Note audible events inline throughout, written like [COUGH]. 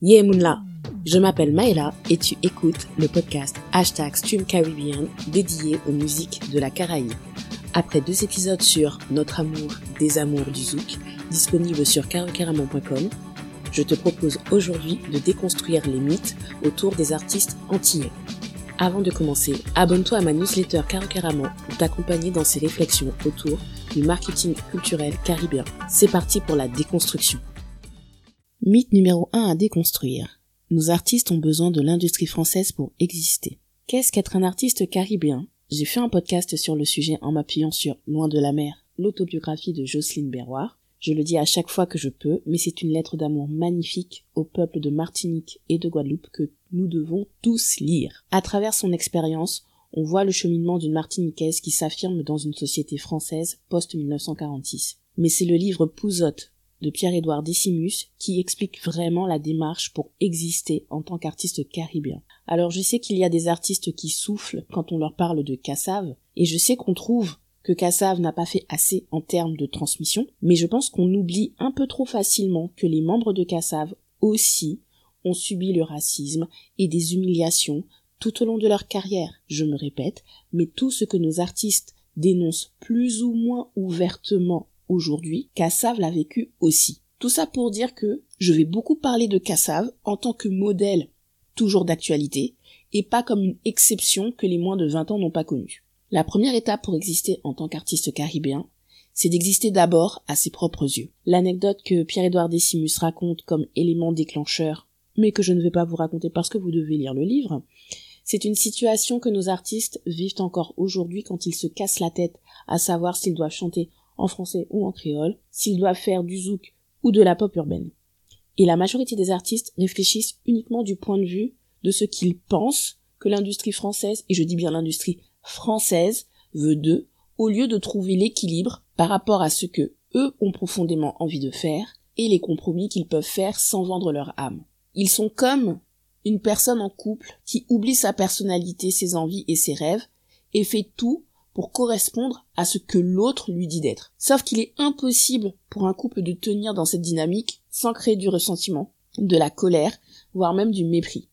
Yeah Moonla, je m'appelle Maëla et tu écoutes le podcast Hashtag Stream Caribbean dédié aux musiques de la Caraïbe. Après deux épisodes sur Notre amour des amours du zouk, disponible sur carocaramon.com, je te propose aujourd'hui de déconstruire les mythes autour des artistes antillais. Avant de commencer, abonne-toi à ma newsletter Carocaramon pour t'accompagner dans ces réflexions autour du marketing culturel caribéen. C'est parti pour la déconstruction. Mythe numéro 1 à déconstruire. Nos artistes ont besoin de l'industrie française pour exister. Qu'est-ce qu'être un artiste caribéen? J'ai fait un podcast sur le sujet en m'appuyant sur Loin de la mer, l'autobiographie de Jocelyne Berroir. Je le dis à chaque fois que je peux, mais c'est une lettre d'amour magnifique au peuple de Martinique et de Guadeloupe que nous devons tous lire. À travers son expérience, on voit le cheminement d'une Martiniquaise qui s'affirme dans une société française post-1946. Mais c'est le livre Pouzotte de Pierre-Édouard Décimus qui explique vraiment la démarche pour exister en tant qu'artiste caribéen. Alors je sais qu'il y a des artistes qui soufflent quand on leur parle de Cassave, et je sais qu'on trouve que Cassave n'a pas fait assez en termes de transmission, mais je pense qu'on oublie un peu trop facilement que les membres de Cassave aussi ont subi le racisme et des humiliations tout au long de leur carrière, je me répète, mais tout ce que nos artistes dénoncent plus ou moins ouvertement aujourd'hui, Cassave l'a vécu aussi. Tout ça pour dire que je vais beaucoup parler de Cassave en tant que modèle toujours d'actualité et pas comme une exception que les moins de 20 ans n'ont pas connue. La première étape pour exister en tant qu'artiste caribéen, c'est d'exister d'abord à ses propres yeux. L'anecdote que Pierre-Édouard Décimus raconte comme élément déclencheur, mais que je ne vais pas vous raconter parce que vous devez lire le livre, c'est une situation que nos artistes vivent encore aujourd'hui quand ils se cassent la tête à savoir s'ils doivent chanter en français ou en créole, s'ils doivent faire du zouk ou de la pop urbaine. Et la majorité des artistes réfléchissent uniquement du point de vue de ce qu'ils pensent que l'industrie française, et je dis bien l'industrie française, veut d'eux, au lieu de trouver l'équilibre par rapport à ce que eux ont profondément envie de faire et les compromis qu'ils peuvent faire sans vendre leur âme. Ils sont comme une personne en couple qui oublie sa personnalité, ses envies et ses rêves et fait tout pour correspondre à ce que l'autre lui dit d'être. Sauf qu'il est impossible pour un couple de tenir dans cette dynamique sans créer du ressentiment, de la colère, voire même du mépris.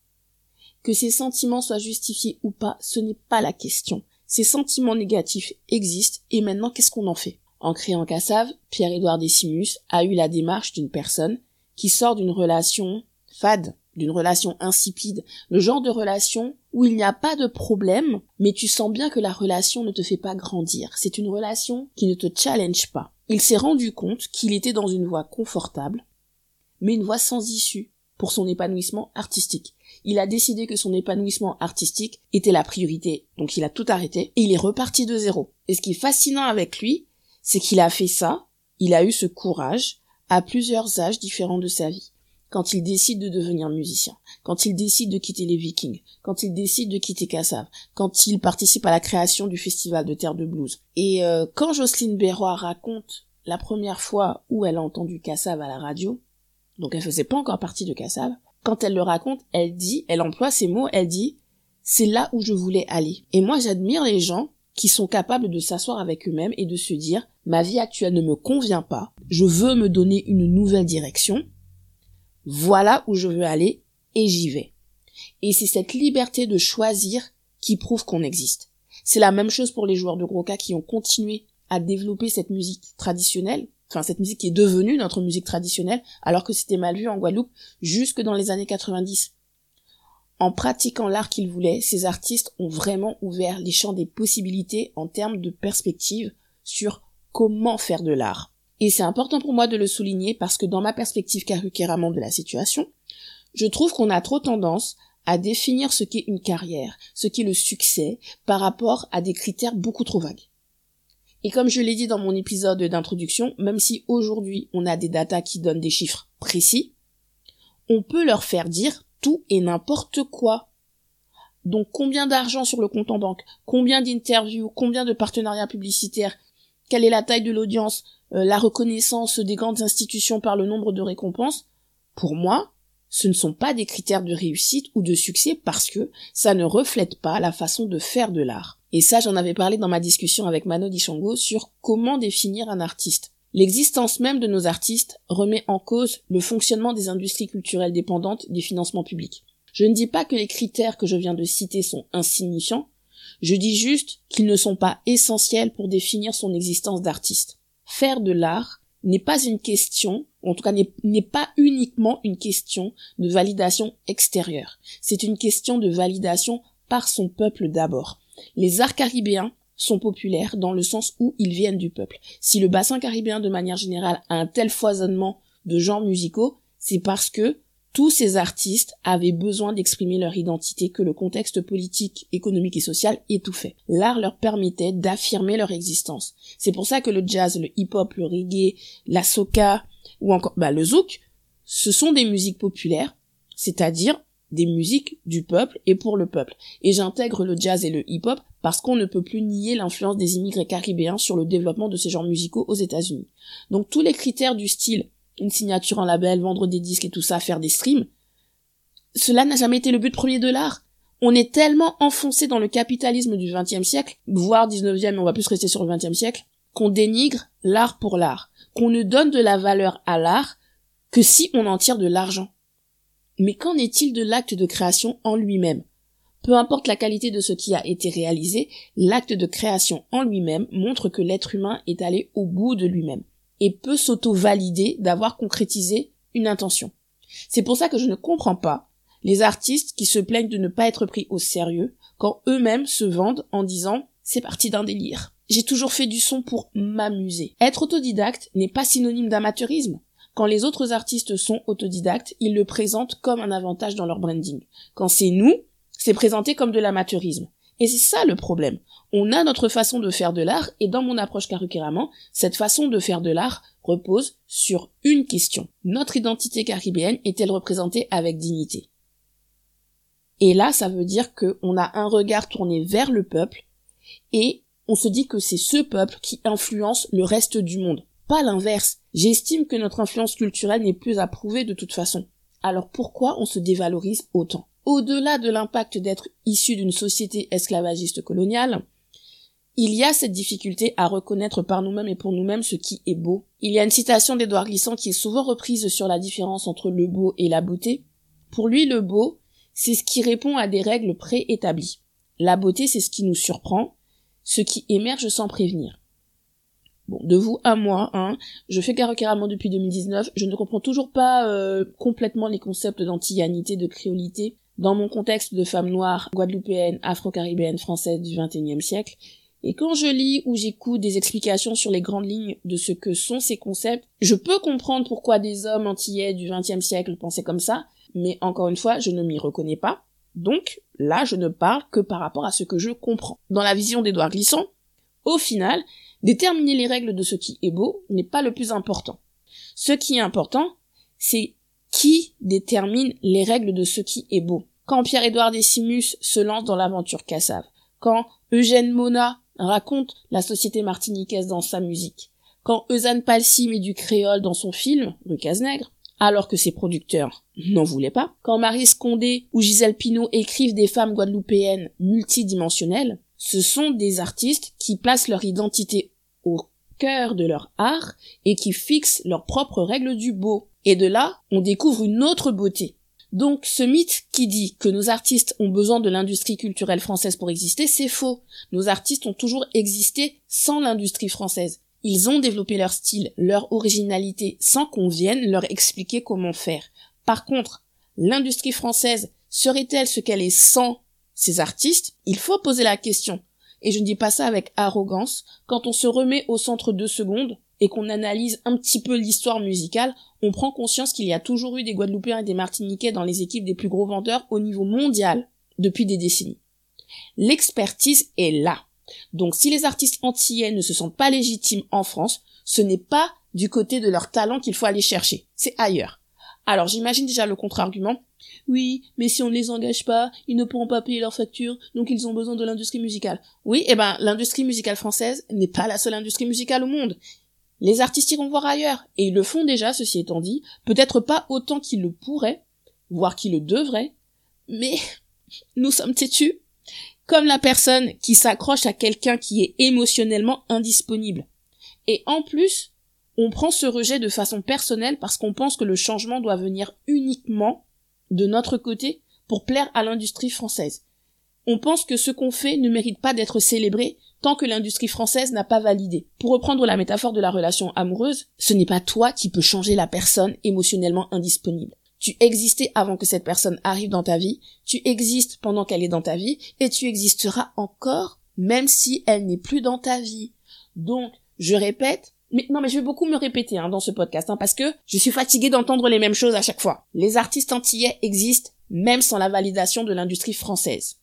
Que ces sentiments soient justifiés ou pas, ce n'est pas la question. Ces sentiments négatifs existent et maintenant qu'est-ce qu'on en fait? En créant Cassave, Pierre-Édouard Décimus a eu la démarche d'une personne qui sort d'une relation fade, d'une relation insipide, le genre de relation où il n'y a pas de problème, mais tu sens bien que la relation ne te fait pas grandir. C'est une relation qui ne te challenge pas. Il s'est rendu compte qu'il était dans une voie confortable, mais une voie sans issue pour son épanouissement artistique. Il a décidé que son épanouissement artistique était la priorité, donc il a tout arrêté et il est reparti de zéro. Et ce qui est fascinant avec lui, c'est qu'il a fait ça, il a eu ce courage à plusieurs âges différents de sa vie quand il décide de devenir musicien, quand il décide de quitter les Vikings, quand il décide de quitter Cassav, quand il participe à la création du festival de Terre de Blues. Et euh, quand Jocelyne Berroy raconte la première fois où elle a entendu Cassav à la radio, donc elle faisait pas encore partie de Cassav, quand elle le raconte, elle dit, elle emploie ces mots, elle dit, c'est là où je voulais aller. Et moi j'admire les gens qui sont capables de s'asseoir avec eux-mêmes et de se dire, ma vie actuelle ne me convient pas, je veux me donner une nouvelle direction, voilà où je veux aller et j'y vais. Et c'est cette liberté de choisir qui prouve qu'on existe. C'est la même chose pour les joueurs de gros cas qui ont continué à développer cette musique traditionnelle, enfin cette musique qui est devenue notre musique traditionnelle, alors que c'était mal vu en Guadeloupe jusque dans les années 90. En pratiquant l'art qu'ils voulaient, ces artistes ont vraiment ouvert les champs des possibilités en termes de perspective sur comment faire de l'art. Et c'est important pour moi de le souligner parce que dans ma perspective carrément de la situation, je trouve qu'on a trop tendance à définir ce qu'est une carrière, ce qu'est le succès, par rapport à des critères beaucoup trop vagues. Et comme je l'ai dit dans mon épisode d'introduction, même si aujourd'hui on a des datas qui donnent des chiffres précis, on peut leur faire dire tout et n'importe quoi. Donc combien d'argent sur le compte en banque, combien d'interviews, combien de partenariats publicitaires, quelle est la taille de l'audience, la reconnaissance des grandes institutions par le nombre de récompenses, pour moi, ce ne sont pas des critères de réussite ou de succès parce que ça ne reflète pas la façon de faire de l'art. Et ça, j'en avais parlé dans ma discussion avec Mano Dichango sur comment définir un artiste. L'existence même de nos artistes remet en cause le fonctionnement des industries culturelles dépendantes des financements publics. Je ne dis pas que les critères que je viens de citer sont insignifiants, je dis juste qu'ils ne sont pas essentiels pour définir son existence d'artiste. Faire de l'art n'est pas une question, en tout cas n'est pas uniquement une question de validation extérieure. C'est une question de validation par son peuple d'abord. Les arts caribéens sont populaires dans le sens où ils viennent du peuple. Si le bassin caribéen de manière générale a un tel foisonnement de genres musicaux, c'est parce que tous ces artistes avaient besoin d'exprimer leur identité que le contexte politique, économique et social étouffait. L'art leur permettait d'affirmer leur existence. C'est pour ça que le jazz, le hip-hop, le reggae, la soca ou encore bah, le zouk, ce sont des musiques populaires, c'est-à-dire des musiques du peuple et pour le peuple. Et j'intègre le jazz et le hip-hop parce qu'on ne peut plus nier l'influence des immigrés caribéens sur le développement de ces genres musicaux aux États-Unis. Donc tous les critères du style une signature en label, vendre des disques et tout ça, faire des streams. Cela n'a jamais été le but premier de l'art. On est tellement enfoncé dans le capitalisme du XXe siècle, voire XIXe, mais on va plus rester sur le XXe siècle, qu'on dénigre l'art pour l'art, qu'on ne donne de la valeur à l'art que si on en tire de l'argent. Mais qu'en est-il de l'acte de création en lui-même? Peu importe la qualité de ce qui a été réalisé, l'acte de création en lui-même montre que l'être humain est allé au bout de lui-même et peut s'auto-valider d'avoir concrétisé une intention. C'est pour ça que je ne comprends pas les artistes qui se plaignent de ne pas être pris au sérieux quand eux-mêmes se vendent en disant c'est parti d'un délire. J'ai toujours fait du son pour m'amuser. Être autodidacte n'est pas synonyme d'amateurisme. Quand les autres artistes sont autodidactes, ils le présentent comme un avantage dans leur branding. Quand c'est nous, c'est présenté comme de l'amateurisme. Et c'est ça le problème. On a notre façon de faire de l'art, et dans mon approche Karukiraman, cette façon de faire de l'art repose sur une question. Notre identité caribéenne est-elle représentée avec dignité? Et là, ça veut dire qu'on a un regard tourné vers le peuple, et on se dit que c'est ce peuple qui influence le reste du monde. Pas l'inverse. J'estime que notre influence culturelle n'est plus à prouver de toute façon. Alors pourquoi on se dévalorise autant? Au-delà de l'impact d'être issu d'une société esclavagiste coloniale, il y a cette difficulté à reconnaître par nous-mêmes et pour nous-mêmes ce qui est beau. Il y a une citation d'Édouard Glissant qui est souvent reprise sur la différence entre le beau et la beauté. Pour lui, le beau, c'est ce qui répond à des règles préétablies. La beauté, c'est ce qui nous surprend, ce qui émerge sans prévenir. Bon, de vous à moi, hein, je fais carrément depuis 2019, je ne comprends toujours pas euh, complètement les concepts d'antillanité, de créolité, dans mon contexte de femme noire, guadeloupéenne, afro-caribéenne, française du XXIe siècle, et quand je lis ou j'écoute des explications sur les grandes lignes de ce que sont ces concepts, je peux comprendre pourquoi des hommes antillais du XXe siècle pensaient comme ça, mais encore une fois, je ne m'y reconnais pas. Donc, là, je ne parle que par rapport à ce que je comprends. Dans la vision d'Edouard Glissant, au final, déterminer les règles de ce qui est beau n'est pas le plus important. Ce qui est important, c'est qui détermine les règles de ce qui est beau. Quand Pierre-Édouard Décimus se lance dans l'aventure Cassave, quand Eugène Mona raconte la société martiniquaise dans sa musique, quand Eusanne Palsy met du créole dans son film, Cazenègre, alors que ses producteurs n'en voulaient pas, quand Marie Scondé ou Gisèle Pinault écrivent des femmes guadeloupéennes multidimensionnelles, ce sont des artistes qui placent leur identité au cœur de leur art et qui fixent leurs propres règles du beau. Et de là, on découvre une autre beauté. Donc ce mythe qui dit que nos artistes ont besoin de l'industrie culturelle française pour exister, c'est faux. Nos artistes ont toujours existé sans l'industrie française. Ils ont développé leur style, leur originalité, sans qu'on vienne leur expliquer comment faire. Par contre, l'industrie française serait-elle ce qu'elle est sans ces artistes? Il faut poser la question et je ne dis pas ça avec arrogance, quand on se remet au centre deux secondes et qu'on analyse un petit peu l'histoire musicale, on prend conscience qu'il y a toujours eu des Guadeloupéens et des Martiniquais dans les équipes des plus gros vendeurs au niveau mondial depuis des décennies. L'expertise est là. Donc si les artistes antillais ne se sentent pas légitimes en France, ce n'est pas du côté de leur talent qu'il faut aller chercher, c'est ailleurs. Alors j'imagine déjà le contre-argument, oui, mais si on ne les engage pas, ils ne pourront pas payer leurs factures, donc ils ont besoin de l'industrie musicale. Oui, eh ben, l'industrie musicale française n'est pas la seule industrie musicale au monde. Les artistes iront voir ailleurs, et ils le font déjà, ceci étant dit, peut-être pas autant qu'ils le pourraient, voire qu'ils le devraient, mais [LAUGHS] nous sommes têtus, comme la personne qui s'accroche à quelqu'un qui est émotionnellement indisponible. Et en plus, on prend ce rejet de façon personnelle parce qu'on pense que le changement doit venir uniquement de notre côté pour plaire à l'industrie française. On pense que ce qu'on fait ne mérite pas d'être célébré tant que l'industrie française n'a pas validé. Pour reprendre la métaphore de la relation amoureuse, ce n'est pas toi qui peux changer la personne émotionnellement indisponible. Tu existais avant que cette personne arrive dans ta vie, tu existes pendant qu'elle est dans ta vie, et tu existeras encore même si elle n'est plus dans ta vie. Donc, je répète, non, mais je vais beaucoup me répéter hein, dans ce podcast, hein, parce que je suis fatiguée d'entendre les mêmes choses à chaque fois. Les artistes antillais existent même sans la validation de l'industrie française.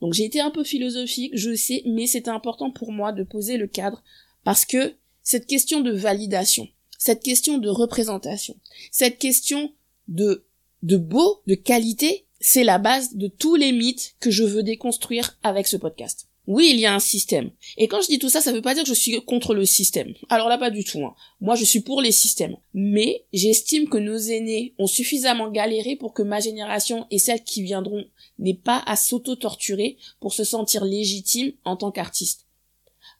Donc j'ai été un peu philosophique, je sais, mais c'était important pour moi de poser le cadre, parce que cette question de validation, cette question de représentation, cette question de, de beau, de qualité, c'est la base de tous les mythes que je veux déconstruire avec ce podcast. Oui, il y a un système. Et quand je dis tout ça, ça veut pas dire que je suis contre le système. Alors là, pas du tout. Hein. Moi, je suis pour les systèmes. Mais j'estime que nos aînés ont suffisamment galéré pour que ma génération et celles qui viendront n'aient pas à s'auto-torturer pour se sentir légitime en tant qu'artiste.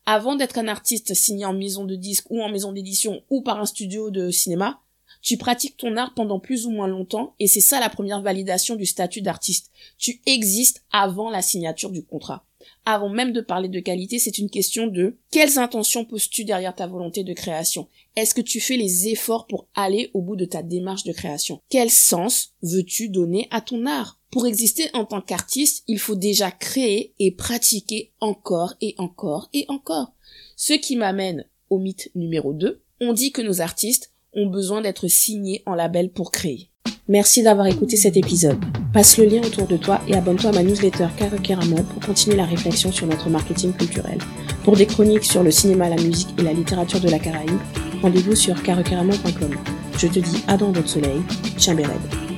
Avant d'être un artiste signé en maison de disque ou en maison d'édition ou par un studio de cinéma, tu pratiques ton art pendant plus ou moins longtemps et c'est ça la première validation du statut d'artiste. Tu existes avant la signature du contrat avant même de parler de qualité, c'est une question de quelles intentions poses-tu derrière ta volonté de création? Est-ce que tu fais les efforts pour aller au bout de ta démarche de création? Quel sens veux-tu donner à ton art? Pour exister en tant qu'artiste, il faut déjà créer et pratiquer encore et encore et encore. Ce qui m'amène au mythe numéro 2. On dit que nos artistes ont besoin d'être signés en label pour créer. Merci d'avoir écouté cet épisode. Passe le lien autour de toi et abonne-toi à ma newsletter Caracaramon pour continuer la réflexion sur notre marketing culturel. Pour des chroniques sur le cinéma, la musique et la littérature de la Caraïbe, rendez-vous sur caracaramon.com. Je te dis à dans votre soleil, Chambered.